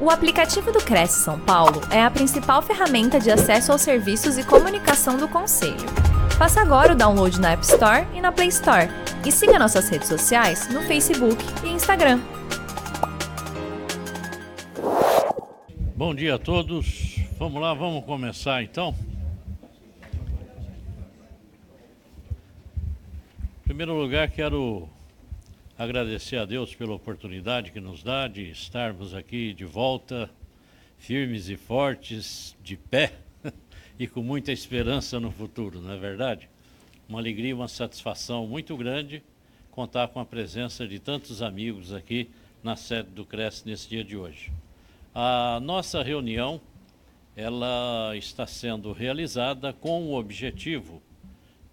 O aplicativo do Cresce São Paulo é a principal ferramenta de acesso aos serviços e comunicação do Conselho. Faça agora o download na App Store e na Play Store. E siga nossas redes sociais no Facebook e Instagram. Bom dia a todos. Vamos lá, vamos começar então. Em primeiro lugar, quero agradecer a Deus pela oportunidade que nos dá de estarmos aqui de volta, firmes e fortes, de pé e com muita esperança no futuro, não é verdade? Uma alegria, uma satisfação muito grande contar com a presença de tantos amigos aqui na sede do Cresce nesse dia de hoje. A nossa reunião ela está sendo realizada com o objetivo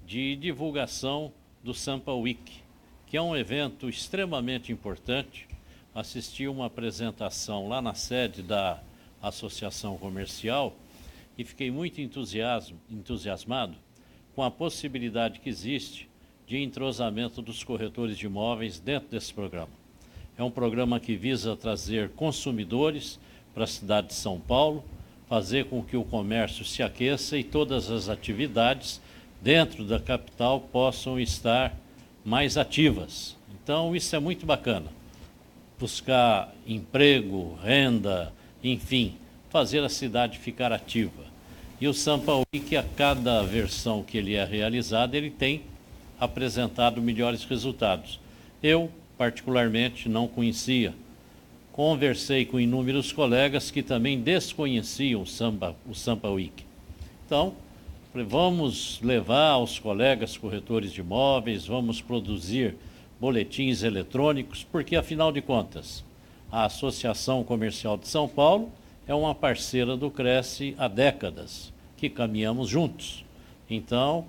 de divulgação do Sampa Week, que é um evento extremamente importante. Assisti uma apresentação lá na sede da Associação Comercial e fiquei muito entusiasmado com a possibilidade que existe de entrosamento dos corretores de imóveis dentro desse programa. É um programa que visa trazer consumidores para a cidade de São Paulo, fazer com que o comércio se aqueça e todas as atividades dentro da capital possam estar mais ativas. Então, isso é muito bacana. Buscar emprego, renda, enfim, fazer a cidade ficar ativa. E o Sampa Week, a cada versão que ele é realizado, ele tem apresentado melhores resultados. Eu, particularmente, não conhecia. Conversei com inúmeros colegas que também desconheciam o Sampa, o Sampa Week. Então, vamos levar aos colegas corretores de imóveis, vamos produzir boletins eletrônicos, porque afinal de contas, a Associação Comercial de São Paulo é uma parceira do Cresce há décadas, que caminhamos juntos. Então,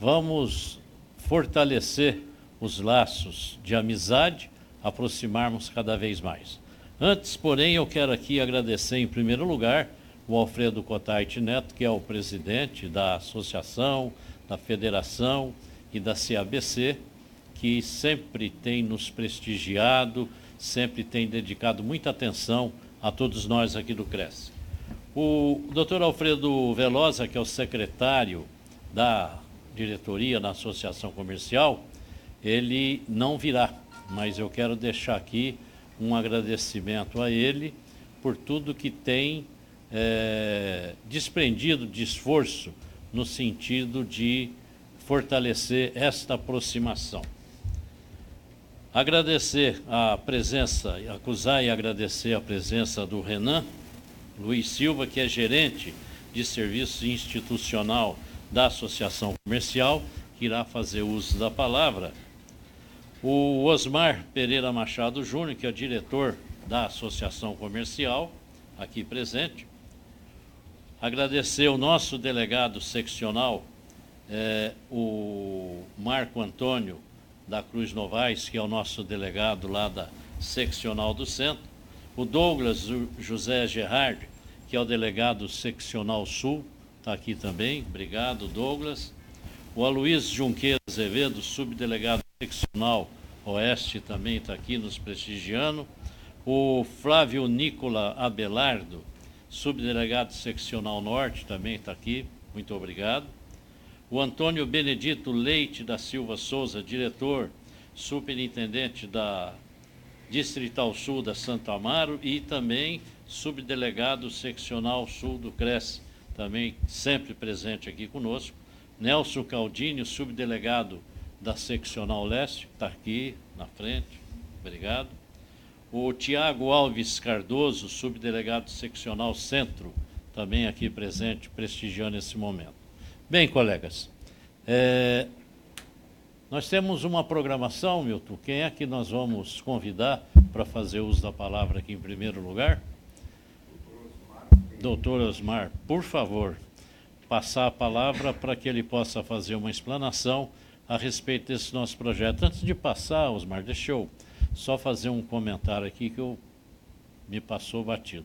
vamos fortalecer os laços de amizade, aproximarmos cada vez mais. Antes, porém, eu quero aqui agradecer em primeiro lugar o Alfredo Cotait Neto, que é o presidente da associação, da federação e da CABC, que sempre tem nos prestigiado, sempre tem dedicado muita atenção a todos nós aqui do Cresce. O doutor Alfredo Velosa, que é o secretário da diretoria da Associação Comercial, ele não virá, mas eu quero deixar aqui um agradecimento a ele por tudo que tem é, desprendido de esforço no sentido de fortalecer esta aproximação. Agradecer a presença, acusar e agradecer a presença do Renan Luiz Silva, que é gerente de serviço institucional da Associação Comercial, que irá fazer uso da palavra. O Osmar Pereira Machado Júnior, que é o diretor da Associação Comercial, aqui presente. Agradecer o nosso delegado seccional, é, o Marco Antônio da Cruz Novaes, que é o nosso delegado lá da seccional do centro, o Douglas José Gerard, que é o delegado seccional sul, está aqui também, obrigado Douglas. O Aloysio Junqueira Azevedo, subdelegado seccional oeste, também está aqui nos prestigiando. O Flávio Nicola Abelardo, subdelegado seccional norte, também está aqui, muito obrigado. O Antônio Benedito Leite da Silva Souza, diretor, superintendente da Distrital Sul da Santa Amaro e também subdelegado seccional sul do CRES, também sempre presente aqui conosco. Nelson Caldini, subdelegado da seccional leste, está aqui na frente, obrigado o Tiago Alves Cardoso, subdelegado seccional Centro, também aqui presente, prestigiando esse momento. Bem, colegas, é, nós temos uma programação, Milton. Quem é que nós vamos convidar para fazer uso da palavra aqui em primeiro lugar? Doutor Osmar, por favor, passar a palavra para que ele possa fazer uma explanação a respeito desse nosso projeto. Antes de passar, Osmar, deixa eu só fazer um comentário aqui que eu me passou batido.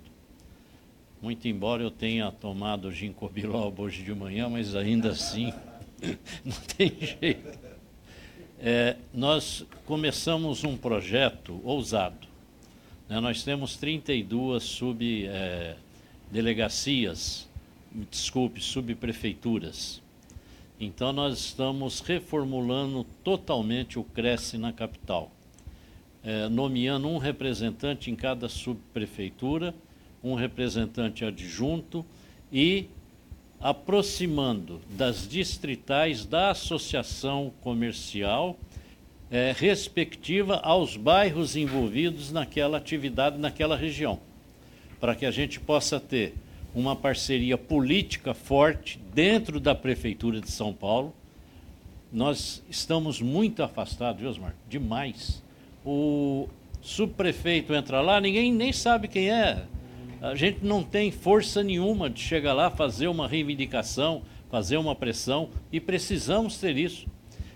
Muito embora eu tenha tomado ginkgo biloba hoje de manhã, mas ainda assim não tem jeito. É, nós começamos um projeto ousado. Né? Nós temos 32 subdelegacias, é, desculpe, subprefeituras. Então nós estamos reformulando totalmente o Cresce na capital, é, nomeando um representante em cada subprefeitura, um representante adjunto e aproximando das distritais da associação comercial é, respectiva aos bairros envolvidos naquela atividade, naquela região, para que a gente possa ter uma parceria política forte dentro da Prefeitura de São Paulo. Nós estamos muito afastados, viu, Osmar? Demais. O subprefeito entra lá, ninguém nem sabe quem é. A gente não tem força nenhuma de chegar lá, fazer uma reivindicação, fazer uma pressão, e precisamos ter isso.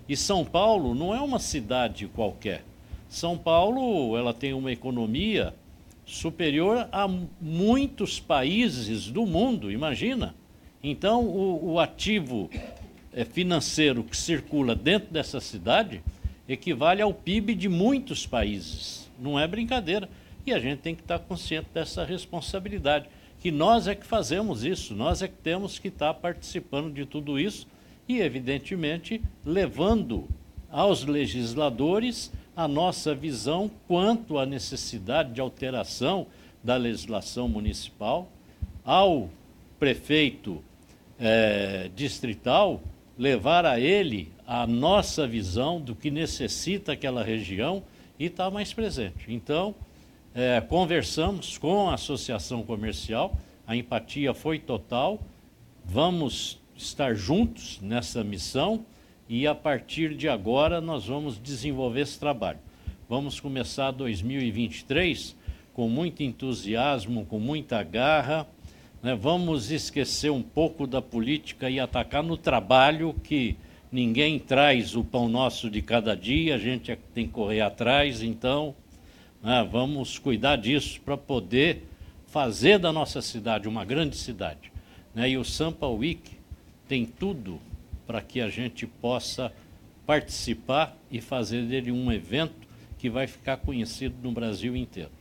E São Paulo não é uma cidade qualquer. São Paulo, ela tem uma economia superior a muitos países do mundo, imagina. Então, o, o ativo é, financeiro que circula dentro dessa cidade equivale ao PIB de muitos países. Não é brincadeira. E a gente tem que estar consciente dessa responsabilidade. Que nós é que fazemos isso, nós é que temos que estar participando de tudo isso e, evidentemente, levando aos legisladores a nossa visão quanto à necessidade de alteração da legislação municipal, ao prefeito é, distrital, levar a ele a nossa visão do que necessita aquela região e estar tá mais presente. Então, é, conversamos com a associação comercial, a empatia foi total, vamos estar juntos nessa missão e a partir de agora nós vamos desenvolver esse trabalho. Vamos começar 2023 com muito entusiasmo, com muita garra. Né? Vamos esquecer um pouco da política e atacar no trabalho que ninguém traz o pão nosso de cada dia, a gente é tem que correr atrás, então né? vamos cuidar disso para poder fazer da nossa cidade uma grande cidade. Né? E o Sampa Week tem tudo para que a gente possa participar e fazer dele um evento que vai ficar conhecido no Brasil inteiro.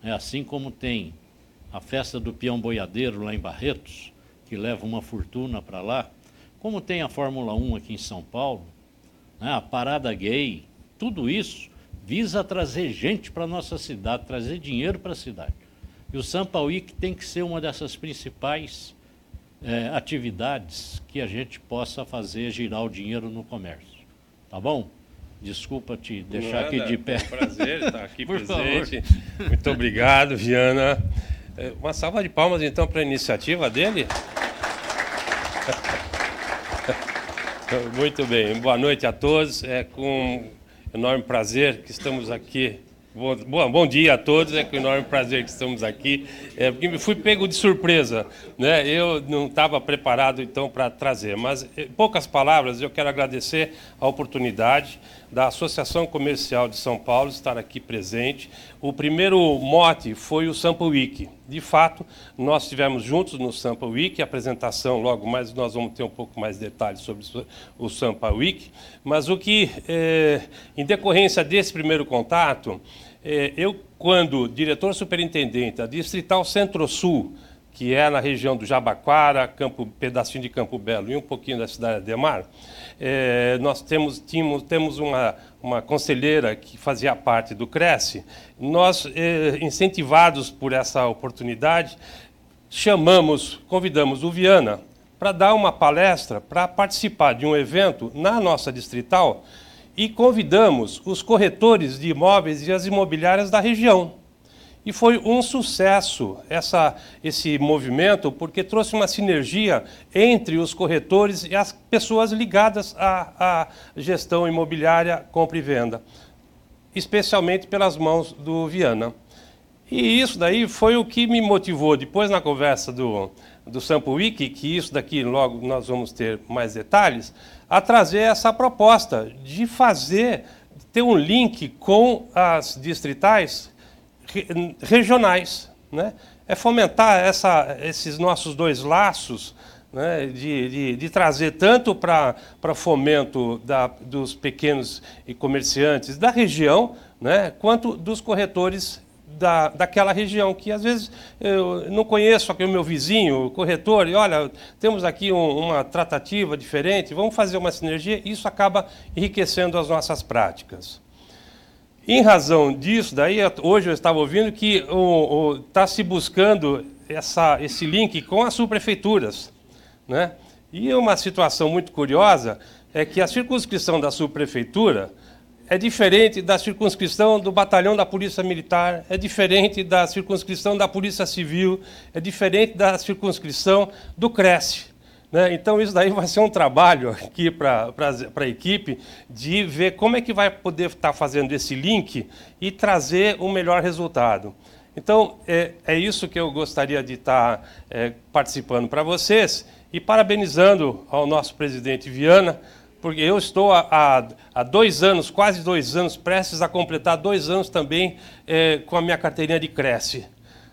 É assim como tem a festa do peão boiadeiro lá em Barretos, que leva uma fortuna para lá, como tem a Fórmula 1 aqui em São Paulo, né, a parada gay, tudo isso visa trazer gente para a nossa cidade, trazer dinheiro para a cidade. E o Sampa Week tem que ser uma dessas principais é, atividades que a gente possa fazer girar o dinheiro no comércio. Tá bom? Desculpa te deixar Nada, aqui de pé. É um prazer estar aqui presente. Favor. Muito obrigado, Viana. É, uma salva de palmas então para a iniciativa dele. Muito bem, boa noite a todos. É com enorme prazer que estamos aqui Bom, bom dia a todos, é com enorme prazer que estamos aqui. É, porque me fui pego de surpresa, né? Eu não estava preparado então para trazer, mas em poucas palavras eu quero agradecer a oportunidade da Associação Comercial de São Paulo estar aqui presente. O primeiro mote foi o Sample Week. De fato, nós estivemos juntos no Sample Week, a apresentação logo mais nós vamos ter um pouco mais de detalhes sobre o Sample Week, mas o que, é, em decorrência desse primeiro contato, é, eu, quando diretor superintendente da Distrital Centro-Sul, que é na região do Jabaquara, Campo, pedacinho de Campo Belo e um pouquinho da cidade de Ademar, é, nós temos, tínhamos, temos uma, uma conselheira que fazia parte do Cresce. Nós, é, incentivados por essa oportunidade, chamamos, convidamos o Viana para dar uma palestra, para participar de um evento na nossa distrital, e convidamos os corretores de imóveis e as imobiliárias da região. E foi um sucesso essa, esse movimento, porque trouxe uma sinergia entre os corretores e as pessoas ligadas à, à gestão imobiliária, compra e venda, especialmente pelas mãos do Viana. E isso daí foi o que me motivou, depois na conversa do, do Sample Week, que isso daqui logo nós vamos ter mais detalhes, a trazer essa proposta de fazer, ter um link com as distritais regionais. Né? É fomentar essa, esses nossos dois laços né? de, de, de, trazer tanto para fomento da, dos pequenos comerciantes da região, né? quanto dos corretores da, daquela região, que às vezes eu não conheço aqui o meu vizinho, o corretor, e olha, temos aqui um, uma tratativa diferente, vamos fazer uma sinergia, isso acaba enriquecendo as nossas práticas. Em razão disso, daí hoje eu estava ouvindo que está se buscando essa, esse link com as subprefeituras. Né? E uma situação muito curiosa é que a circunscrição da subprefeitura é diferente da circunscrição do batalhão da Polícia Militar, é diferente da circunscrição da Polícia Civil, é diferente da circunscrição do Cresce. Né? Então, isso daí vai ser um trabalho aqui para a equipe de ver como é que vai poder estar tá fazendo esse link e trazer um melhor resultado. Então, é, é isso que eu gostaria de estar tá, é, participando para vocês e parabenizando ao nosso presidente Viana, porque eu estou há, há, dois anos, quase dois anos, prestes a completar dois anos também é, com a minha carteirinha de Cresce.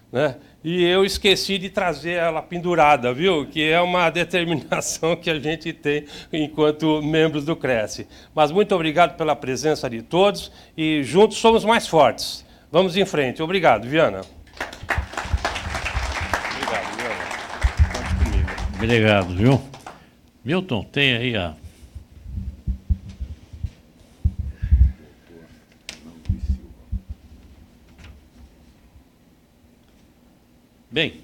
Né? E eu esqueci de trazer ela pendurada, viu? Que é uma determinação que a gente tem enquanto membros do Cresce. Mas muito obrigado pela presença de todos e juntos somos mais fortes. Vamos em frente. Obrigado, Viana. Obrigado, Viana. Conte comigo. Obrigado, viu? Milton, tem aí a Bem,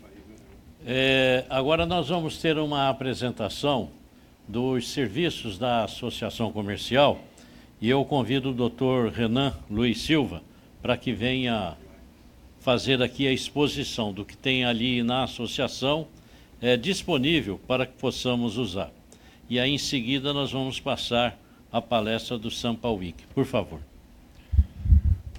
é, agora nós vamos ter uma apresentação dos serviços da Associação Comercial e eu convido o doutor Renan Luiz Silva para que venha fazer aqui a exposição do que tem ali na associação é, disponível para que possamos usar. E aí em seguida nós vamos passar a palestra do Sampa Week. Por favor.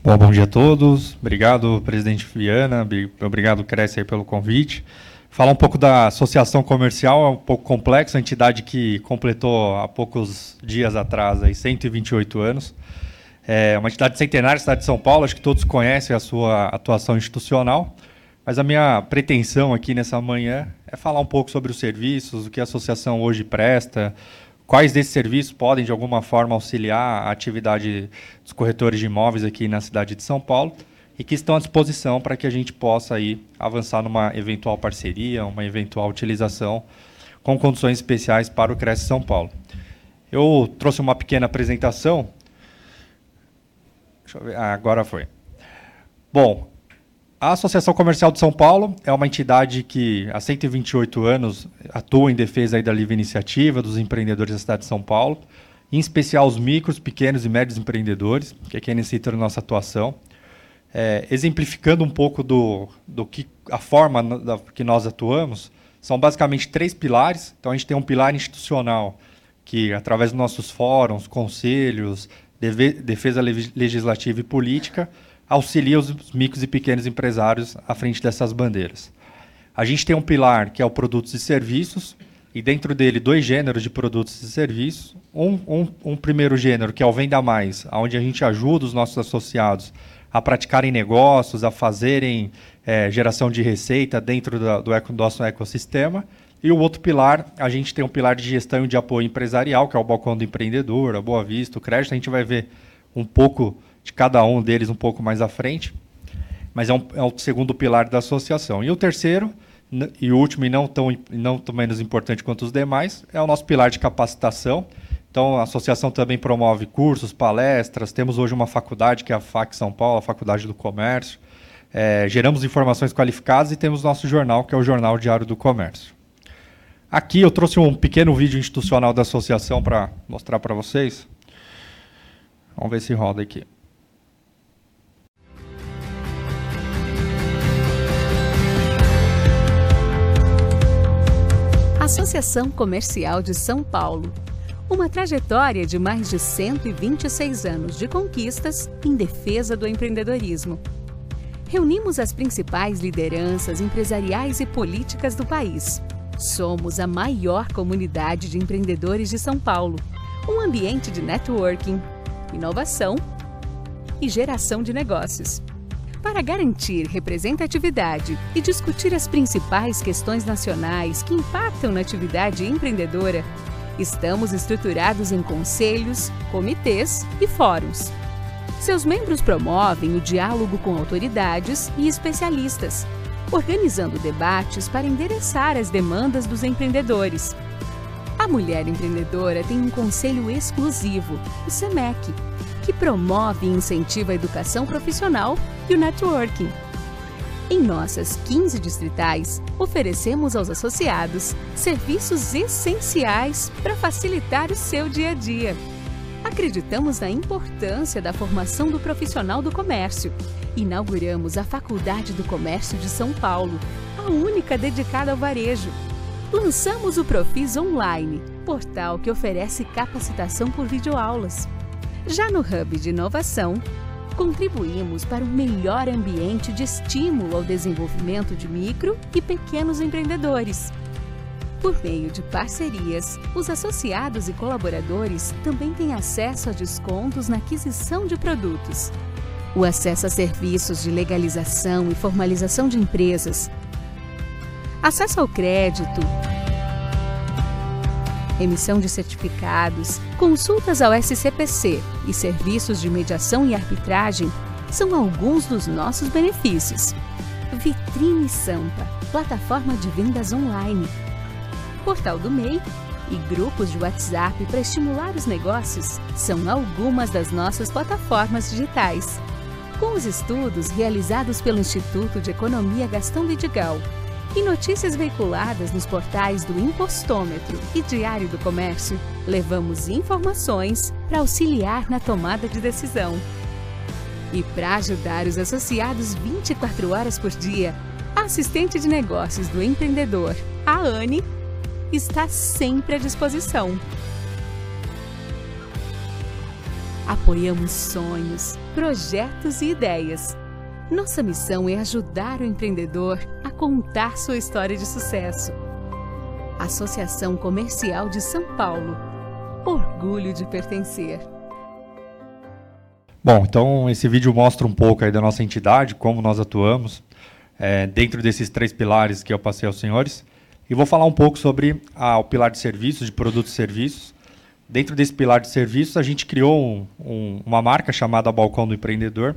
Bom, bom dia a todos. Obrigado, presidente Viana. Obrigado, Cresce, pelo convite. Falar um pouco da associação comercial é um pouco complexo, a entidade que completou há poucos dias atrás aí, 128 anos. É uma entidade centenária, cidade de São Paulo, acho que todos conhecem a sua atuação institucional. Mas a minha pretensão aqui nessa manhã é falar um pouco sobre os serviços, o que a associação hoje presta, quais desses serviços podem, de alguma forma, auxiliar a atividade dos corretores de imóveis aqui na cidade de São Paulo e que estão à disposição para que a gente possa aí avançar numa eventual parceria, uma eventual utilização com condições especiais para o Cresce São Paulo. Eu trouxe uma pequena apresentação. Deixa eu ver. Ah, agora foi. Bom, a Associação Comercial de São Paulo é uma entidade que há 128 anos atua em defesa da livre iniciativa dos empreendedores da cidade de São Paulo, em especial os micros, pequenos e médios empreendedores, que é quem necessita da nossa atuação. É, exemplificando um pouco do, do que a forma da, que nós atuamos, são basicamente três pilares. Então a gente tem um pilar institucional que, através dos nossos fóruns, conselhos, defesa legislativa e política, auxilia os micros e pequenos empresários à frente dessas bandeiras. A gente tem um pilar que é o produtos e serviços, e dentro dele dois gêneros de produtos e serviços. Um, um, um primeiro gênero, que é o Venda Mais, onde a gente ajuda os nossos associados a praticarem negócios, a fazerem é, geração de receita dentro da, do, eco, nosso ecossistema. E o outro pilar, a gente tem um pilar de gestão e de apoio empresarial, que é o Balcão do Empreendedor, a Boa Vista, o Crédito. A gente vai ver um pouco de cada um deles um pouco mais à frente, mas é, um, é o segundo pilar da associação. E o terceiro, e o último, e não tão, não tão menos importante quanto os demais, é o nosso pilar de capacitação. Então, a associação também promove cursos, palestras. Temos hoje uma faculdade, que é a FAC São Paulo, a Faculdade do Comércio. É, geramos informações qualificadas e temos nosso jornal, que é o Jornal Diário do Comércio. Aqui eu trouxe um pequeno vídeo institucional da associação para mostrar para vocês. Vamos ver se roda aqui. Associação Comercial de São Paulo. Uma trajetória de mais de 126 anos de conquistas em defesa do empreendedorismo. Reunimos as principais lideranças empresariais e políticas do país. Somos a maior comunidade de empreendedores de São Paulo. Um ambiente de networking, inovação e geração de negócios. Para garantir representatividade e discutir as principais questões nacionais que impactam na atividade empreendedora, estamos estruturados em conselhos, comitês e fóruns. Seus membros promovem o diálogo com autoridades e especialistas, organizando debates para endereçar as demandas dos empreendedores. A mulher empreendedora tem um conselho exclusivo, o SEMEC, que promove e incentiva a educação profissional e o networking. Em nossas 15 distritais, oferecemos aos associados serviços essenciais para facilitar o seu dia a dia. Acreditamos na importância da formação do profissional do comércio. Inauguramos a Faculdade do Comércio de São Paulo, a única dedicada ao varejo. Lançamos o Profis Online, portal que oferece capacitação por videoaulas. Já no Hub de Inovação, contribuímos para um melhor ambiente de estímulo ao desenvolvimento de micro e pequenos empreendedores. Por meio de parcerias, os associados e colaboradores também têm acesso a descontos na aquisição de produtos. O acesso a serviços de legalização e formalização de empresas, acesso ao crédito, emissão de certificados, consultas ao SCPC e serviços de mediação e arbitragem são alguns dos nossos benefícios. Vitrine Sampa, plataforma de vendas online. Portal do MEI e grupos de WhatsApp para estimular os negócios são algumas das nossas plataformas digitais. Com os estudos realizados pelo Instituto de Economia Gastão Vidigal e notícias veiculadas nos portais do Impostômetro e Diário do Comércio, levamos informações para auxiliar na tomada de decisão. E para ajudar os associados 24 horas por dia, a assistente de negócios do empreendedor, a Anne, está sempre à disposição. Apoiamos sonhos, projetos e ideias nossa missão é ajudar o empreendedor a contar sua história de sucesso. Associação Comercial de São Paulo. Orgulho de pertencer. Bom, então esse vídeo mostra um pouco aí da nossa entidade, como nós atuamos, é, dentro desses três pilares que eu passei aos senhores. E vou falar um pouco sobre a, o pilar de serviços, de produtos e serviços. Dentro desse pilar de serviços, a gente criou um, um, uma marca chamada Balcão do Empreendedor,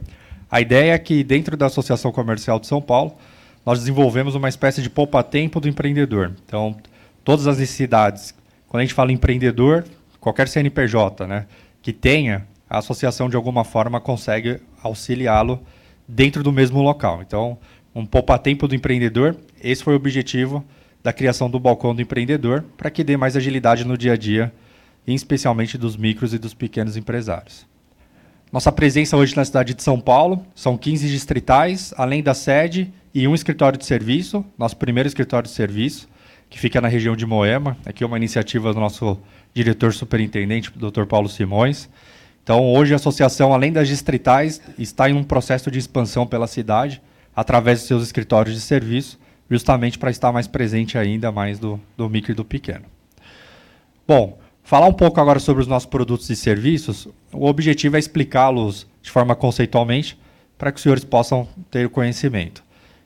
a ideia é que, dentro da Associação Comercial de São Paulo, nós desenvolvemos uma espécie de poupa-tempo do empreendedor. Então, todas as necessidades, quando a gente fala empreendedor, qualquer CNPJ né, que tenha, a associação de alguma forma consegue auxiliá-lo dentro do mesmo local. Então, um poupa-tempo do empreendedor, esse foi o objetivo da criação do balcão do empreendedor, para que dê mais agilidade no dia a dia, especialmente dos micros e dos pequenos empresários. Nossa presença hoje na cidade de São Paulo são 15 distritais, além da sede e um escritório de serviço, nosso primeiro escritório de serviço, que fica na região de Moema. Aqui é uma iniciativa do nosso diretor superintendente, Dr. Paulo Simões. Então, hoje a associação, além das distritais, está em um processo de expansão pela cidade, através dos seus escritórios de serviço, justamente para estar mais presente ainda mais do, do micro e do pequeno. Bom, Falar um pouco agora sobre os nossos produtos e serviços, o objetivo é explicá-los de forma conceitualmente para que os senhores possam ter conhecimento.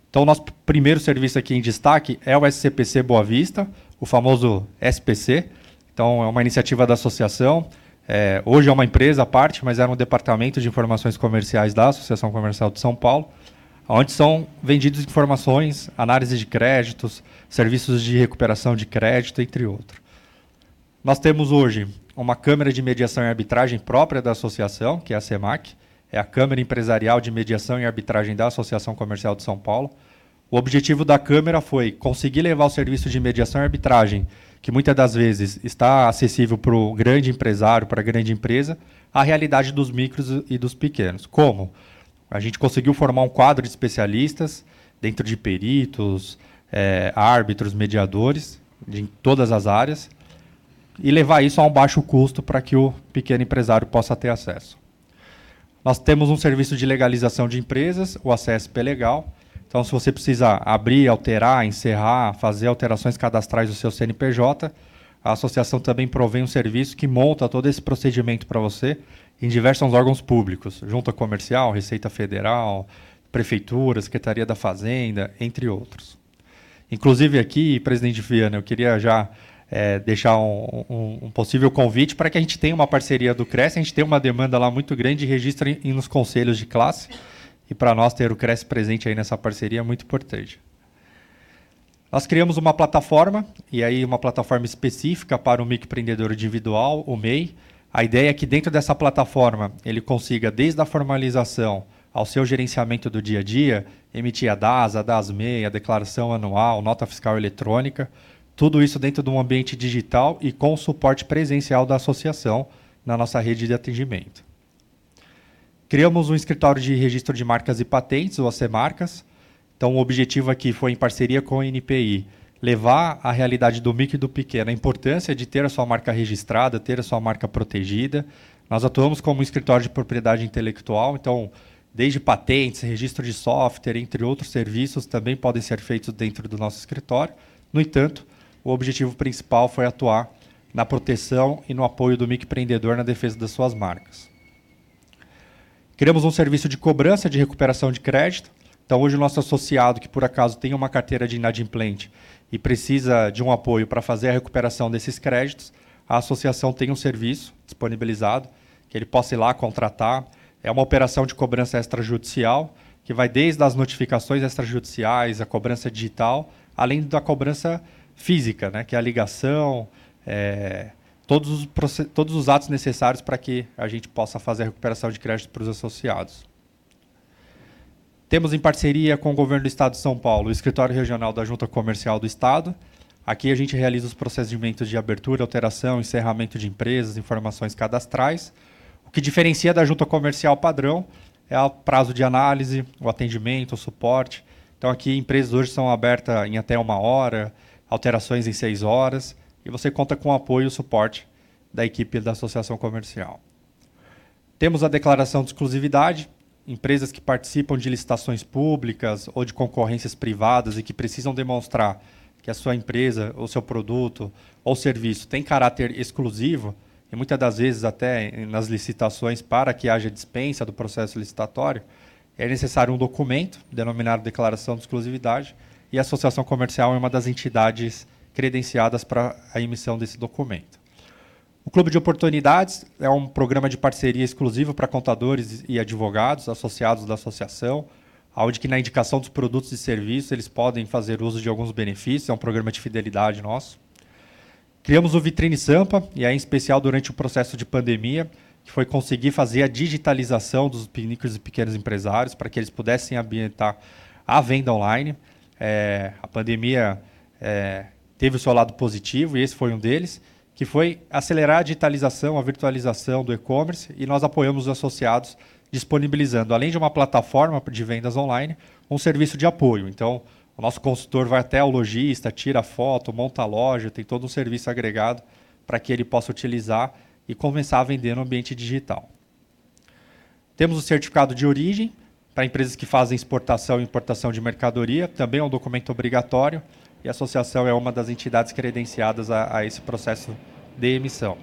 Então, nosso primeiro serviço aqui em destaque é o SCPC Boa Vista, o famoso SPC. Então, é uma iniciativa da associação. É, hoje é uma empresa à parte, mas era um departamento de informações comerciais da Associação Comercial de São Paulo, onde são vendidas informações, análise de créditos, serviços de recuperação de crédito, entre outros. Nós temos hoje uma Câmara de Mediação e Arbitragem própria da associação, que é a CEMAC, é a Câmara Empresarial de Mediação e Arbitragem da Associação Comercial de São Paulo. O objetivo da Câmara foi conseguir levar o serviço de mediação e arbitragem, que muitas das vezes está acessível para o grande empresário, para a grande empresa, à realidade dos micros e dos pequenos. Como? A gente conseguiu formar um quadro de especialistas, dentro de peritos, é, árbitros, mediadores, de todas as áreas, e levar isso a um baixo custo para que o pequeno empresário possa ter acesso. Nós temos um serviço de legalização de empresas, o ACSP Legal. Então, se você precisa abrir, alterar, encerrar, fazer alterações cadastrais do seu CNPJ, a associação também provém um serviço que monta todo esse procedimento para você em diversos órgãos públicos, junta comercial, Receita Federal, Prefeitura, Secretaria da Fazenda, entre outros. Inclusive aqui, presidente Viana, eu queria já é, deixar um, um, um, possível convite para que a gente tenha uma parceria do Cresce. A gente tem uma demanda lá muito grande de registro em, nos conselhos de classe. E para nós ter o Cresce presente aí nessa parceria é muito importante. Nós criamos uma plataforma, e aí uma plataforma específica para o microempreendedor individual, o MEI. A ideia é que dentro dessa plataforma ele consiga, desde a formalização ao seu gerenciamento do dia a dia, emitir a DAS, a DAS-MEI, a declaração anual, nota fiscal eletrônica, tudo isso dentro de um ambiente digital e com o suporte presencial da associação na nossa rede de atendimento. Criamos um escritório de registro de marcas e patentes, o AC Marcas, então, o objetivo aqui foi, em parceria com a NPI, levar a realidade do micro e do pequeno, a importância de ter a sua marca registrada, ter a sua marca protegida. Nós atuamos como um escritório de propriedade intelectual, então, desde patentes, registro de software, entre outros serviços, também podem ser feitos dentro do nosso escritório. No entanto, o objetivo principal foi atuar na proteção e no apoio do microempreendedor na defesa das suas marcas. Criamos um serviço de cobrança de recuperação de crédito, então, hoje, o nosso associado que por acaso tem uma carteira de inadimplente e precisa de um apoio para fazer a recuperação desses créditos, a associação tem um serviço disponibilizado que ele possa ir lá contratar. É uma operação de cobrança extrajudicial que vai desde as notificações extrajudiciais, a cobrança digital, além da cobrança física, né, que é a ligação, é, todos, os, todos os atos necessários para que a gente possa fazer a recuperação de crédito para os associados. Temos em parceria com o governo do Estado de São Paulo o Escritório Regional da Junta Comercial do Estado. Aqui a gente realiza os procedimentos de abertura, alteração, encerramento de empresas, informações cadastrais. O que diferencia da Junta Comercial padrão é o prazo de análise, o atendimento, o suporte. Então aqui empresas hoje são abertas em até uma hora, alterações em seis horas, e você conta com o apoio e o suporte da equipe da Associação Comercial. Temos a declaração de exclusividade, empresas que participam de licitações públicas ou de concorrências privadas e que precisam demonstrar que a sua empresa, ou seu produto ou serviço tem caráter exclusivo, e muitas das vezes até nas licitações para que haja dispensa do processo licitatório, é necessário um documento denominado declaração de exclusividade e a associação comercial é uma das entidades credenciadas para a emissão desse documento. O Clube de Oportunidades é um programa de parceria exclusivo para contadores e advogados associados da associação, onde que na indicação dos produtos e serviços eles podem fazer uso de alguns benefícios, é um programa de fidelidade nosso. Criamos o Vitrine Sampa, e é em especial durante o processo de pandemia, que foi conseguir fazer a digitalização dos micros e pequenos empresários para que eles pudessem ambientar a venda online. É, a pandemia é, teve o seu lado positivo e esse foi um deles que foi acelerar a digitalização, a virtualização do e-commerce, e nós apoiamos os associados disponibilizando, além de uma plataforma de vendas online, um serviço de apoio. Então, o nosso consultor vai até o lojista, tira foto, monta a loja, tem todo um serviço agregado para que ele possa utilizar e começar a vender no ambiente digital. Temos o certificado de origem para empresas que fazem exportação e importação de mercadoria, também é um documento obrigatório e a associação é uma das entidades credenciadas a, a esse processo de emissão.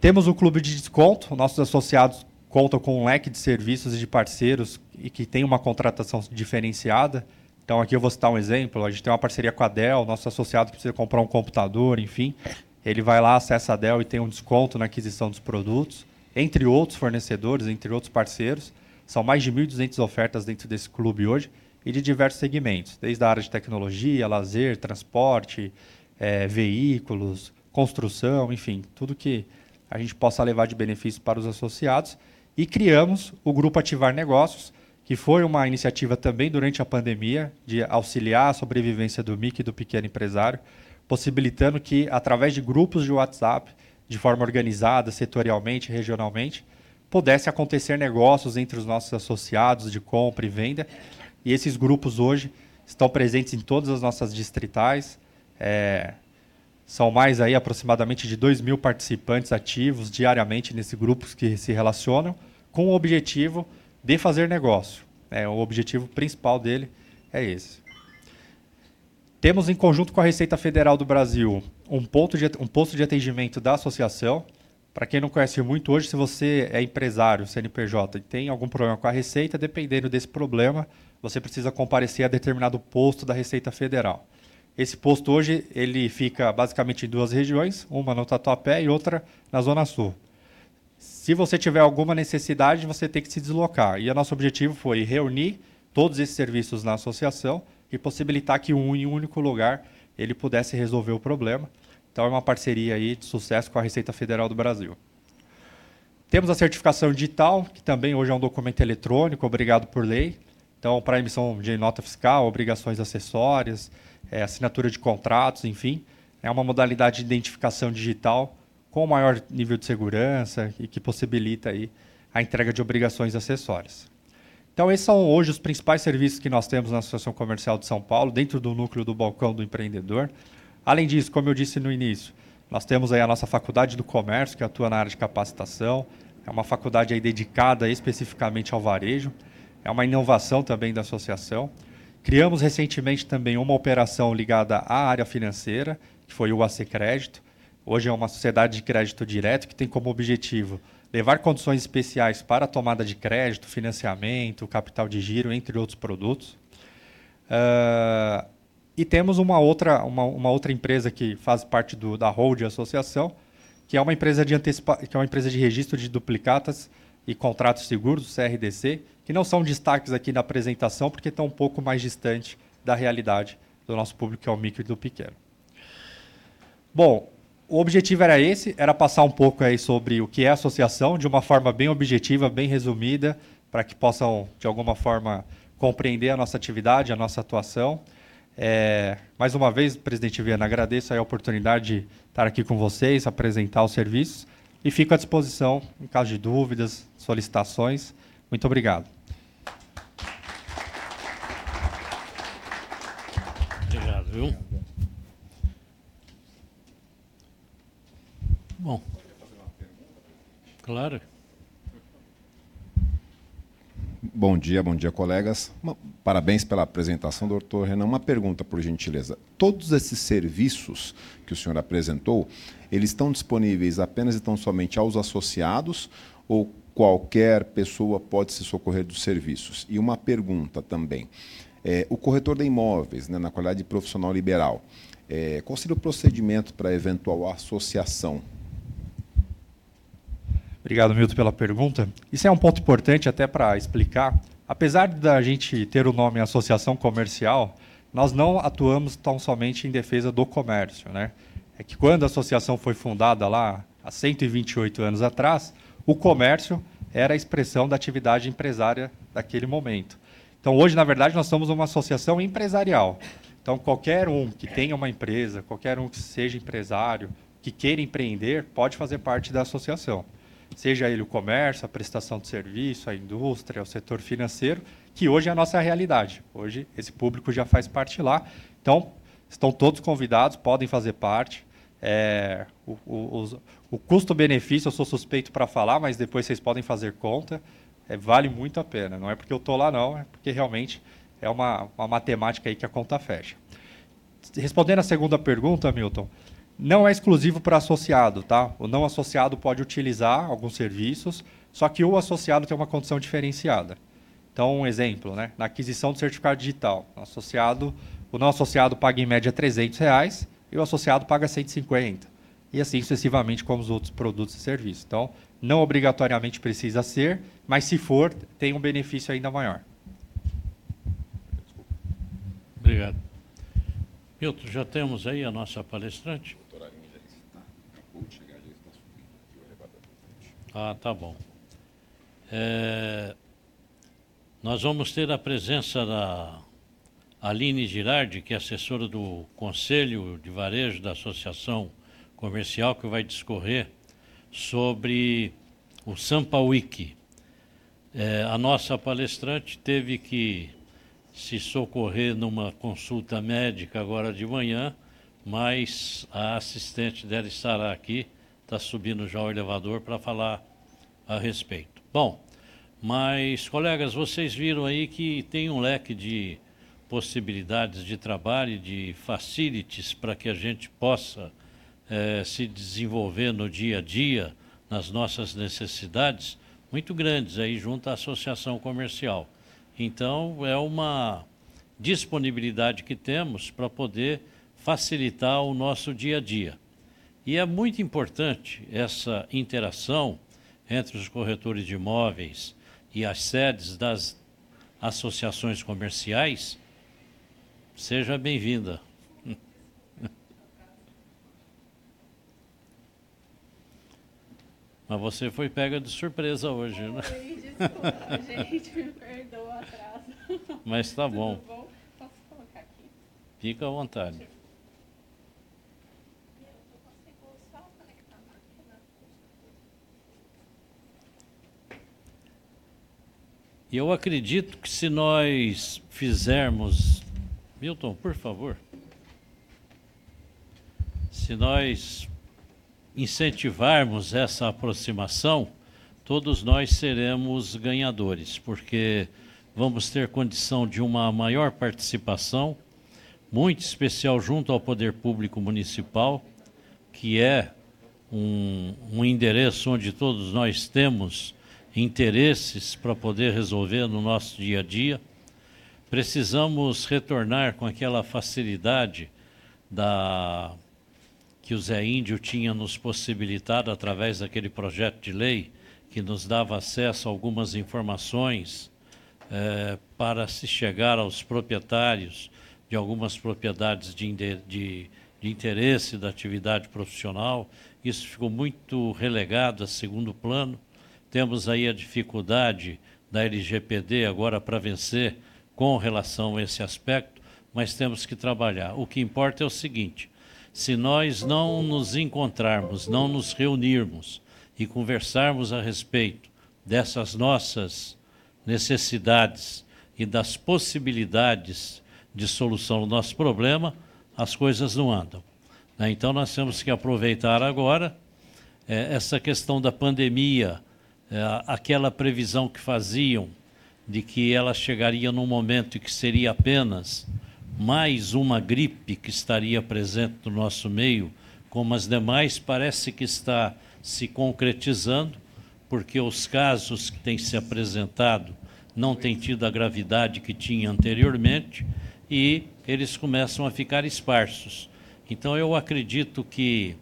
Temos o clube de desconto, nossos associados contam com um leque de serviços e de parceiros e que tem uma contratação diferenciada. Então aqui eu vou citar um exemplo, a gente tem uma parceria com a Dell, nosso associado precisa comprar um computador, enfim, ele vai lá, acessa a Dell e tem um desconto na aquisição dos produtos, entre outros fornecedores, entre outros parceiros. São mais de 1.200 ofertas dentro desse clube hoje e de diversos segmentos, desde a área de tecnologia, lazer, transporte, é, veículos, construção, enfim, tudo que a gente possa levar de benefício para os associados. E criamos o Grupo Ativar Negócios, que foi uma iniciativa também durante a pandemia de auxiliar a sobrevivência do MIC e do pequeno empresário, possibilitando que, através de grupos de WhatsApp, de forma organizada, setorialmente, regionalmente, pudesse acontecer negócios entre os nossos associados de compra e venda e esses grupos hoje estão presentes em todas as nossas distritais. É, são mais aí aproximadamente de 2 mil participantes ativos diariamente nesses grupos que se relacionam com o objetivo de fazer negócio. É, o objetivo principal dele é esse. Temos em conjunto com a Receita Federal do Brasil um, ponto de, um posto de atendimento da associação. Para quem não conhece muito hoje, se você é empresário, CNPJ, e tem algum problema com a Receita, dependendo desse problema, você precisa comparecer a determinado posto da Receita Federal. Esse posto hoje ele fica basicamente em duas regiões, uma no Tatuapé e outra na Zona Sul. Se você tiver alguma necessidade, você tem que se deslocar. E o nosso objetivo foi reunir todos esses serviços na associação e possibilitar que um em um único lugar ele pudesse resolver o problema. Então é uma parceria aí de sucesso com a Receita Federal do Brasil. Temos a certificação digital, que também hoje é um documento eletrônico, obrigado por lei. Então, para emissão de nota fiscal, obrigações acessórias, é, assinatura de contratos, enfim, é uma modalidade de identificação digital com maior nível de segurança e que possibilita aí a entrega de obrigações acessórias. Então, esses são hoje os principais serviços que nós temos na Associação Comercial de São Paulo, dentro do núcleo do balcão do empreendedor. Além disso, como eu disse no início, nós temos aí a nossa Faculdade do Comércio, que atua na área de capacitação. É uma faculdade aí dedicada especificamente ao varejo. É uma inovação também da associação. Criamos recentemente também uma operação ligada à área financeira, que foi o AC Crédito. Hoje é uma sociedade de crédito direto que tem como objetivo levar condições especiais para a tomada de crédito, financiamento, capital de giro, entre outros produtos. Uh, e temos uma outra, uma, uma, outra empresa que faz parte do, da Hold Associação, que é uma empresa de antecipa, que é uma empresa de registro de duplicatas e contratos seguros, CRDC, que não são destaques aqui na apresentação, porque estão um pouco mais distante da realidade do nosso público, que é o micro e do pequeno. Bom, o objetivo era esse, era passar um pouco aí sobre o que é a associação, de uma forma bem objetiva, bem resumida, para que possam, de alguma forma, compreender a nossa atividade, a nossa atuação. É, mais uma vez, presidente Viana, agradeço a oportunidade de estar aqui com vocês, apresentar os serviços e fico à disposição em caso de dúvidas, solicitações. Muito obrigado. Obrigado, viu? Bom, claro. Bom dia, bom dia, colegas. Parabéns pela apresentação, doutor Renan. Uma pergunta, por gentileza. Todos esses serviços que o senhor apresentou, eles estão disponíveis apenas e tão somente aos associados ou qualquer pessoa pode se socorrer dos serviços? E uma pergunta também. É, o corretor de imóveis, né, na qualidade de profissional liberal, é, qual seria o procedimento para eventual associação? Obrigado, Milton, pela pergunta. Isso é um ponto importante até para explicar. Apesar da gente ter o nome Associação Comercial, nós não atuamos tão somente em defesa do comércio. Né? É que quando a associação foi fundada lá há 128 anos atrás, o comércio era a expressão da atividade empresária daquele momento. Então, hoje, na verdade, nós somos uma associação empresarial. Então, qualquer um que tenha uma empresa, qualquer um que seja empresário, que queira empreender, pode fazer parte da associação seja ele o comércio, a prestação de serviço, a indústria, o setor financeiro, que hoje é a nossa realidade. Hoje esse público já faz parte lá. Então, estão todos convidados, podem fazer parte. É, o, o, o custo-benefício, eu sou suspeito para falar, mas depois vocês podem fazer conta. É, vale muito a pena. Não é porque eu estou lá, não, é porque realmente é uma, uma matemática aí que a conta fecha. Respondendo a segunda pergunta, Milton, não é exclusivo para associado, tá? O não associado pode utilizar alguns serviços, só que o associado tem uma condição diferenciada. Então, um exemplo, né? na aquisição do certificado digital, o, associado, o não associado paga em média 300 reais e o associado paga 150. E assim sucessivamente como os outros produtos e serviços. Então, não obrigatoriamente precisa ser, mas se for, tem um benefício ainda maior. Obrigado. Milton, já temos aí a nossa palestrante? Ah, tá bom. É, nós vamos ter a presença da Aline Girardi, que é assessora do Conselho de Varejo da Associação Comercial, que vai discorrer sobre o Sampa Wiki. É, a nossa palestrante teve que se socorrer numa consulta médica agora de manhã, mas a assistente dela estará aqui está subindo já o elevador para falar a respeito. Bom, mas, colegas, vocês viram aí que tem um leque de possibilidades de trabalho, de facilities para que a gente possa eh, se desenvolver no dia a dia, nas nossas necessidades, muito grandes aí junto à associação comercial. Então, é uma disponibilidade que temos para poder facilitar o nosso dia a dia. E é muito importante essa interação entre os corretores de imóveis e as sedes das associações comerciais. Seja bem-vinda. Mas você foi pega de surpresa hoje, né? Desculpa, gente, me perdoa o atraso. Mas tá bom. Bom? Posso colocar aqui? Fica à vontade. E eu acredito que se nós fizermos. Milton, por favor. Se nós incentivarmos essa aproximação, todos nós seremos ganhadores, porque vamos ter condição de uma maior participação, muito especial junto ao Poder Público Municipal, que é um, um endereço onde todos nós temos interesses para poder resolver no nosso dia a dia. Precisamos retornar com aquela facilidade da que o Zé Índio tinha nos possibilitado através daquele projeto de lei que nos dava acesso a algumas informações eh, para se chegar aos proprietários de algumas propriedades de, de, de interesse da atividade profissional. Isso ficou muito relegado a segundo plano temos aí a dificuldade da LGPD agora para vencer com relação a esse aspecto, mas temos que trabalhar. O que importa é o seguinte: se nós não nos encontrarmos, não nos reunirmos e conversarmos a respeito dessas nossas necessidades e das possibilidades de solução do nosso problema, as coisas não andam. Né? Então nós temos que aproveitar agora é, essa questão da pandemia aquela previsão que faziam de que ela chegaria num momento que seria apenas mais uma gripe que estaria presente no nosso meio, como as demais, parece que está se concretizando, porque os casos que têm se apresentado não têm tido a gravidade que tinha anteriormente e eles começam a ficar esparsos. Então eu acredito que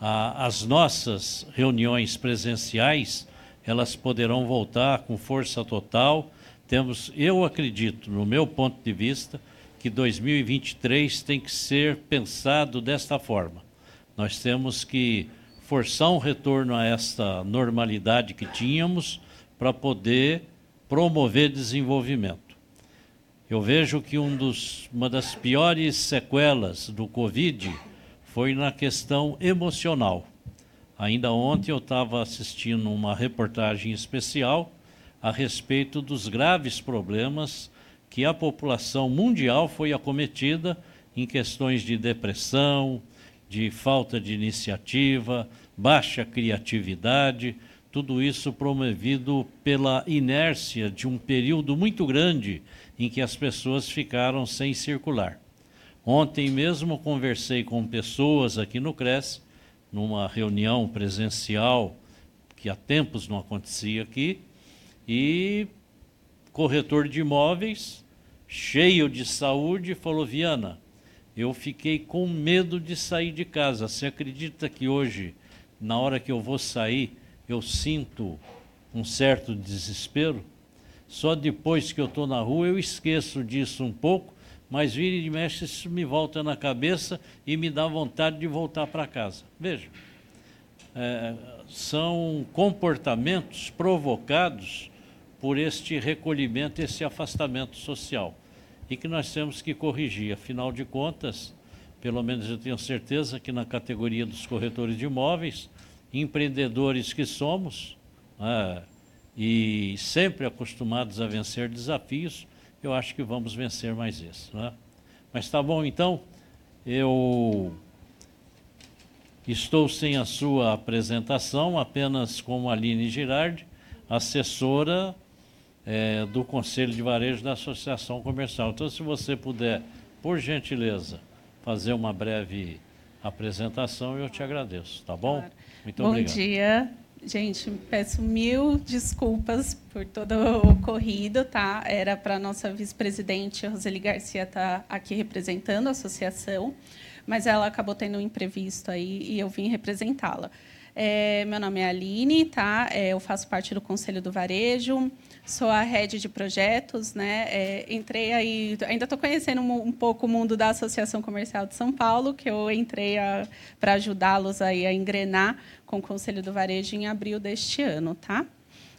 a, as nossas reuniões presenciais elas poderão voltar com força total. Temos, eu acredito, no meu ponto de vista, que 2023 tem que ser pensado desta forma. Nós temos que forçar um retorno a esta normalidade que tínhamos para poder promover desenvolvimento. Eu vejo que um dos, uma das piores sequelas do Covid foi na questão emocional. Ainda ontem eu estava assistindo uma reportagem especial a respeito dos graves problemas que a população mundial foi acometida em questões de depressão, de falta de iniciativa, baixa criatividade, tudo isso promovido pela inércia de um período muito grande em que as pessoas ficaram sem circular. Ontem mesmo conversei com pessoas aqui no CRES numa reunião presencial que há tempos não acontecia aqui, e corretor de imóveis, cheio de saúde, falou: Viana, eu fiquei com medo de sair de casa. Você acredita que hoje, na hora que eu vou sair, eu sinto um certo desespero? Só depois que eu estou na rua eu esqueço disso um pouco mas vira e mexe, isso me volta na cabeça e me dá vontade de voltar para casa. Veja, é, são comportamentos provocados por este recolhimento, esse afastamento social, e que nós temos que corrigir. Afinal de contas, pelo menos eu tenho certeza que na categoria dos corretores de imóveis, empreendedores que somos, é, e sempre acostumados a vencer desafios, eu acho que vamos vencer mais isso. Né? Mas tá bom, então, eu estou sem a sua apresentação, apenas com a Aline Girardi, assessora é, do Conselho de Varejo da Associação Comercial. Então, se você puder, por gentileza, fazer uma breve apresentação, eu te agradeço, tá bom? Claro. Muito bom obrigado. Bom dia. Gente, peço mil desculpas por todo o ocorrido, tá? Era para a nossa vice-presidente, Roseli Garcia, estar tá aqui representando a associação, mas ela acabou tendo um imprevisto aí e eu vim representá-la. É, meu nome é Aline, tá? É, eu faço parte do Conselho do Varejo, sou a head de projetos, né? É, entrei aí, ainda estou conhecendo um, um, pouco o mundo da Associação Comercial de São Paulo, que eu entrei para ajudá-los aí a engrenar com o Conselho do Varejo em abril deste ano, tá?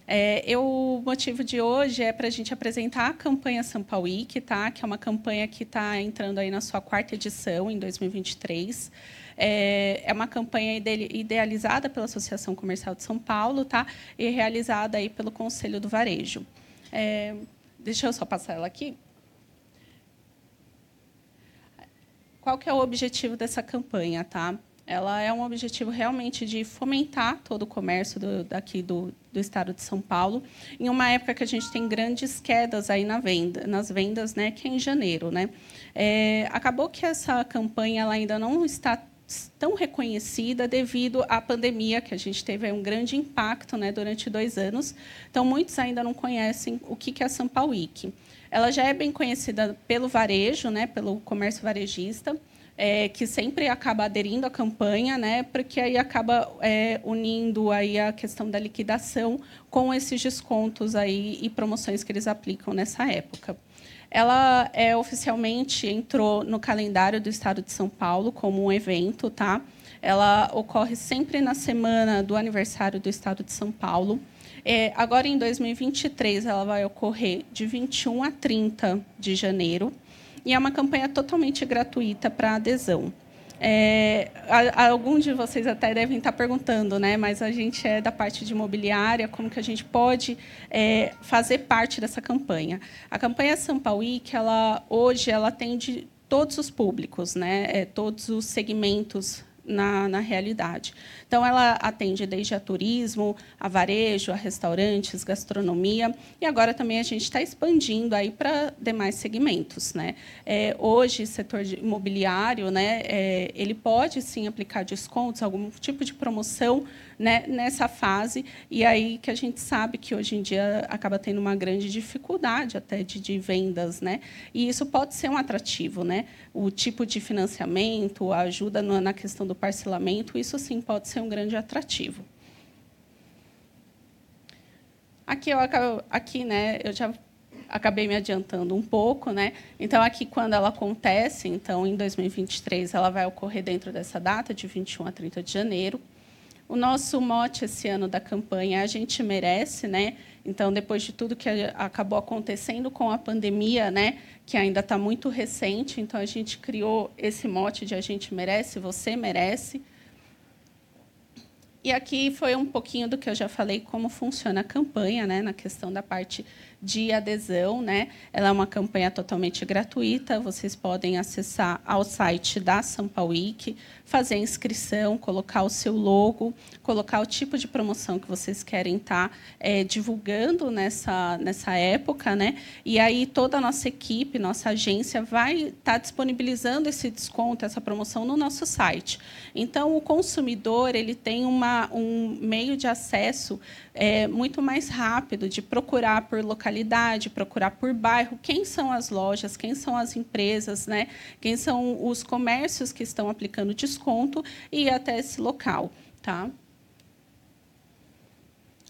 É, eu, o motivo de hoje é para a gente apresentar a campanha Sampa Week, tá? que é uma campanha que está entrando aí na sua quarta edição, em 2023. É, é uma campanha idealizada pela Associação Comercial de São Paulo tá? e realizada aí pelo Conselho do Varejo. É, deixa eu só passar ela aqui. Qual que é o objetivo dessa campanha? Tá? ela é um objetivo realmente de fomentar todo o comércio do, daqui do, do estado de São Paulo, em uma época que a gente tem grandes quedas aí na venda, nas vendas, né, que é em janeiro. Né? É, acabou que essa campanha ela ainda não está tão reconhecida devido à pandemia, que a gente teve um grande impacto né, durante dois anos. Então, muitos ainda não conhecem o que é a Paulo Week. Ela já é bem conhecida pelo varejo, né, pelo comércio varejista, é, que sempre acaba aderindo à campanha, né, porque aí acaba é, unindo aí a questão da liquidação com esses descontos aí e promoções que eles aplicam nessa época. Ela é, oficialmente entrou no calendário do Estado de São Paulo como um evento, tá? Ela ocorre sempre na semana do aniversário do Estado de São Paulo. É, agora, em 2023, ela vai ocorrer de 21 a 30 de janeiro e é uma campanha totalmente gratuita para adesão. É, alguns de vocês até devem estar perguntando, né? Mas a gente é da parte de imobiliária, como que a gente pode é, fazer parte dessa campanha? A campanha Sampa Week, ela hoje ela atende todos os públicos, né? É, todos os segmentos na, na realidade. Então, ela atende desde a turismo, a varejo, a restaurantes, gastronomia, e agora também a gente está expandindo aí para demais segmentos. Né? É, hoje, setor imobiliário, né, é, ele pode sim aplicar descontos, algum tipo de promoção né, nessa fase, e aí que a gente sabe que hoje em dia acaba tendo uma grande dificuldade até de, de vendas, né? E isso pode ser um atrativo, né? O tipo de financiamento, a ajuda na questão do parcelamento, isso sim pode ser um grande atrativo. Aqui eu aqui, né, eu já acabei me adiantando um pouco, né? Então aqui quando ela acontece, então em 2023 ela vai ocorrer dentro dessa data de 21 a 30 de janeiro. O nosso mote esse ano da campanha a gente merece, né? Então, depois de tudo que acabou acontecendo com a pandemia, né, que ainda está muito recente, então a gente criou esse mote de a gente merece, você merece. E aqui foi um pouquinho do que eu já falei, como funciona a campanha, né, na questão da parte de adesão. Né? Ela é uma campanha totalmente gratuita, vocês podem acessar ao site da Sampa Week, fazer inscrição, colocar o seu logo, colocar o tipo de promoção que vocês querem estar tá, é, divulgando nessa, nessa época. Né? E aí toda a nossa equipe, nossa agência, vai estar tá disponibilizando esse desconto, essa promoção no nosso site. Então, o consumidor ele tem uma, um meio de acesso é, muito mais rápido de procurar por localidade, procurar por bairro, quem são as lojas, quem são as empresas, né? quem são os comércios que estão aplicando desconto e ir até esse local. Tá?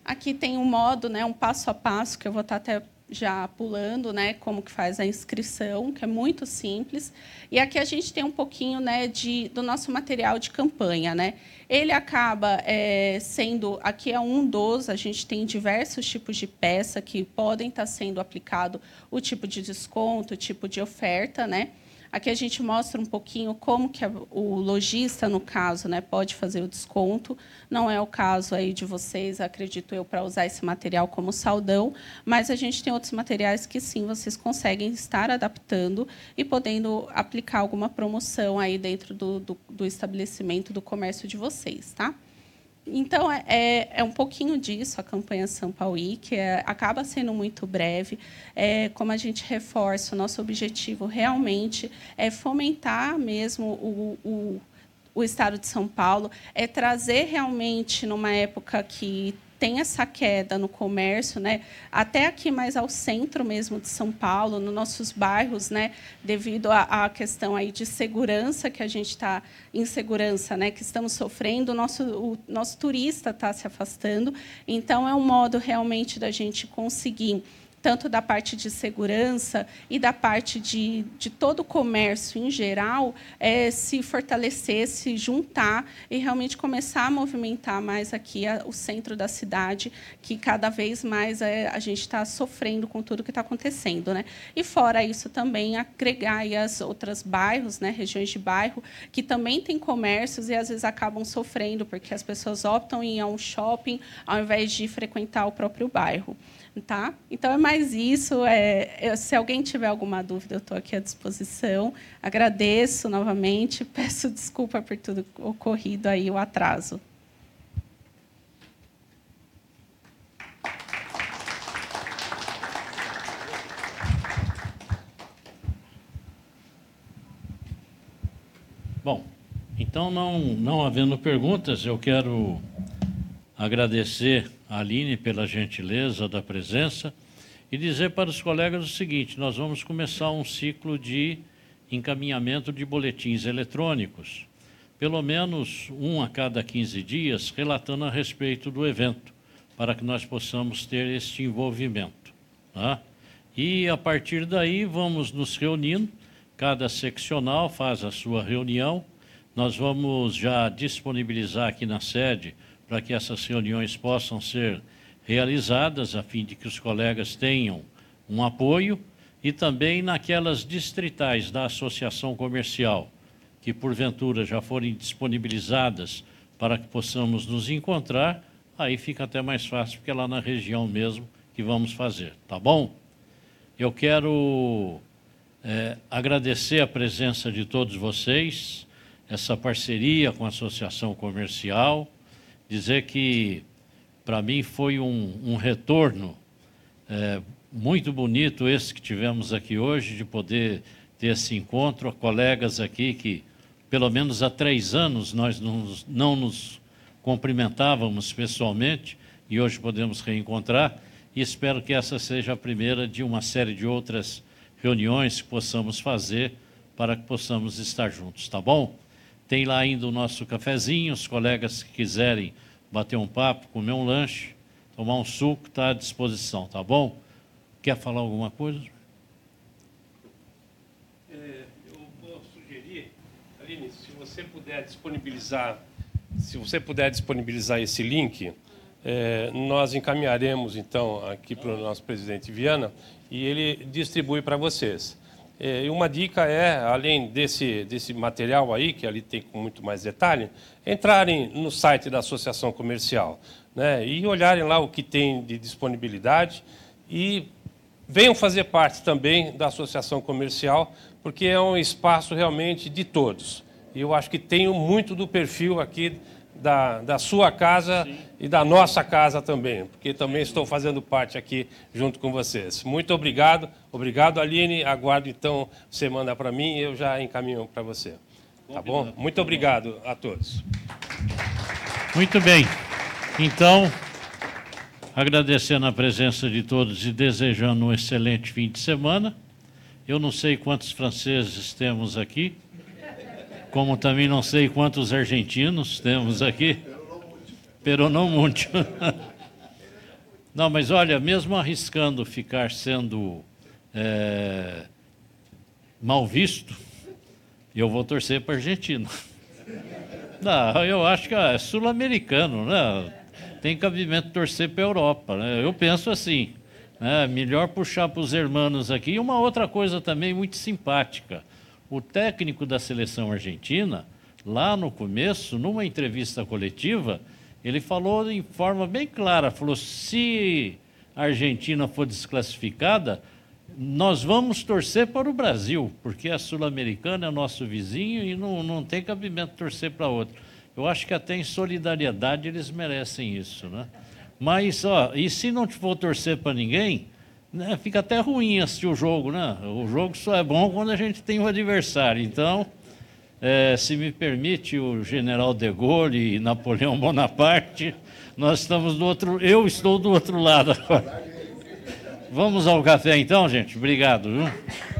Aqui tem um modo, né, um passo a passo, que eu vou estar até já pulando, né, como que faz a inscrição, que é muito simples. E aqui a gente tem um pouquinho, né, de, do nosso material de campanha, né. Ele acaba é, sendo, aqui é um dos, a gente tem diversos tipos de peça que podem estar sendo aplicado o tipo de desconto, o tipo de oferta, né. Aqui a gente mostra um pouquinho como que o lojista, no caso, né, pode fazer o desconto. Não é o caso aí de vocês, acredito eu, para usar esse material como saldão, mas a gente tem outros materiais que sim vocês conseguem estar adaptando e podendo aplicar alguma promoção aí dentro do, do, do estabelecimento do comércio de vocês, tá? Então, é, é, é um pouquinho disso a campanha São Paulo, que é, acaba sendo muito breve. É, como a gente reforça, o nosso objetivo realmente é fomentar mesmo o, o o Estado de São Paulo, é trazer realmente, numa época que tem essa queda no comércio, né? até aqui mais ao centro mesmo de São Paulo, nos nossos bairros, né? devido à, questão aí de segurança que a gente está insegurança, né? que estamos sofrendo, o nosso, o nosso turista está se afastando. Então, é um modo realmente da gente conseguir tanto da parte de segurança e da parte de, de todo o comércio em geral, é, se fortalecer, se juntar e realmente começar a movimentar mais aqui a, o centro da cidade, que cada vez mais é, a gente está sofrendo com tudo que está acontecendo. Né? E, fora isso, também agregar as outras bairros, né, regiões de bairro, que também têm comércios e, às vezes, acabam sofrendo, porque as pessoas optam em ir a um shopping ao invés de frequentar o próprio bairro. Tá? Então é mais isso. É, se alguém tiver alguma dúvida, eu estou aqui à disposição. Agradeço novamente, peço desculpa por tudo ocorrido aí, o atraso. Bom, então não, não havendo perguntas, eu quero agradecer Aline pela gentileza da presença e dizer para os colegas o seguinte: nós vamos começar um ciclo de encaminhamento de boletins eletrônicos, pelo menos um a cada 15 dias, relatando a respeito do evento, para que nós possamos ter este envolvimento. Tá? E a partir daí vamos nos reunindo, cada seccional faz a sua reunião, nós vamos já disponibilizar aqui na sede para que essas reuniões possam ser realizadas, a fim de que os colegas tenham um apoio, e também naquelas distritais da associação comercial, que porventura já forem disponibilizadas para que possamos nos encontrar, aí fica até mais fácil, porque é lá na região mesmo que vamos fazer, tá bom? Eu quero é, agradecer a presença de todos vocês, essa parceria com a Associação Comercial, dizer que para mim foi um, um retorno é, muito bonito esse que tivemos aqui hoje, de poder ter esse encontro, colegas aqui que pelo menos há três anos nós não, não nos cumprimentávamos pessoalmente e hoje podemos reencontrar e espero que essa seja a primeira de uma série de outras reuniões que possamos fazer para que possamos estar juntos, tá bom? Tem lá ainda o nosso cafezinho, os colegas que quiserem bater um papo, comer um lanche, tomar um suco, está à disposição, tá bom? Quer falar alguma coisa? É, eu vou sugerir, Aline, se você puder disponibilizar, se você puder disponibilizar esse link, é, nós encaminharemos então aqui para o nosso presidente Viana e ele distribui para vocês. É, e uma dica é, além desse, desse material aí, que ali tem com muito mais detalhe, entrarem no site da Associação Comercial né, e olharem lá o que tem de disponibilidade e venham fazer parte também da Associação Comercial, porque é um espaço realmente de todos. E eu acho que tenho muito do perfil aqui da, da sua casa Sim. e da nossa casa também, porque também estou fazendo parte aqui junto com vocês. Muito obrigado. Obrigado, Aline. Aguardo, então, você manda para mim e eu já encaminho para você. Tá bom? Muito obrigado a todos. Muito bem. Então, agradecendo a presença de todos e desejando um excelente fim de semana. Eu não sei quantos franceses temos aqui como também não sei quantos argentinos temos aqui. Pero não mas olha, mesmo arriscando ficar sendo é, mal visto, eu vou torcer para a Argentina. Não, eu acho que é sul-americano, né? Tem cabimento torcer para a Europa. Né? Eu penso assim, né? melhor puxar para os hermanos aqui. E uma outra coisa também muito simpática o técnico da seleção argentina, lá no começo, numa entrevista coletiva, ele falou em forma bem clara, falou, se a Argentina for desclassificada, nós vamos torcer para o Brasil, porque a Sul-Americana é nosso vizinho e não, não tem cabimento torcer para outro. Eu acho que até em solidariedade eles merecem isso, né? Mas, ó, e se não for torcer para ninguém, né, fica até ruim assistir o jogo, né? O jogo só é bom quando a gente tem um adversário. Então, É, se me permite, o general de Gaulle e Napoleão Bonaparte, nós estamos do outro. Eu estou do outro lado agora. Vamos ao café então, gente? Obrigado. Viu?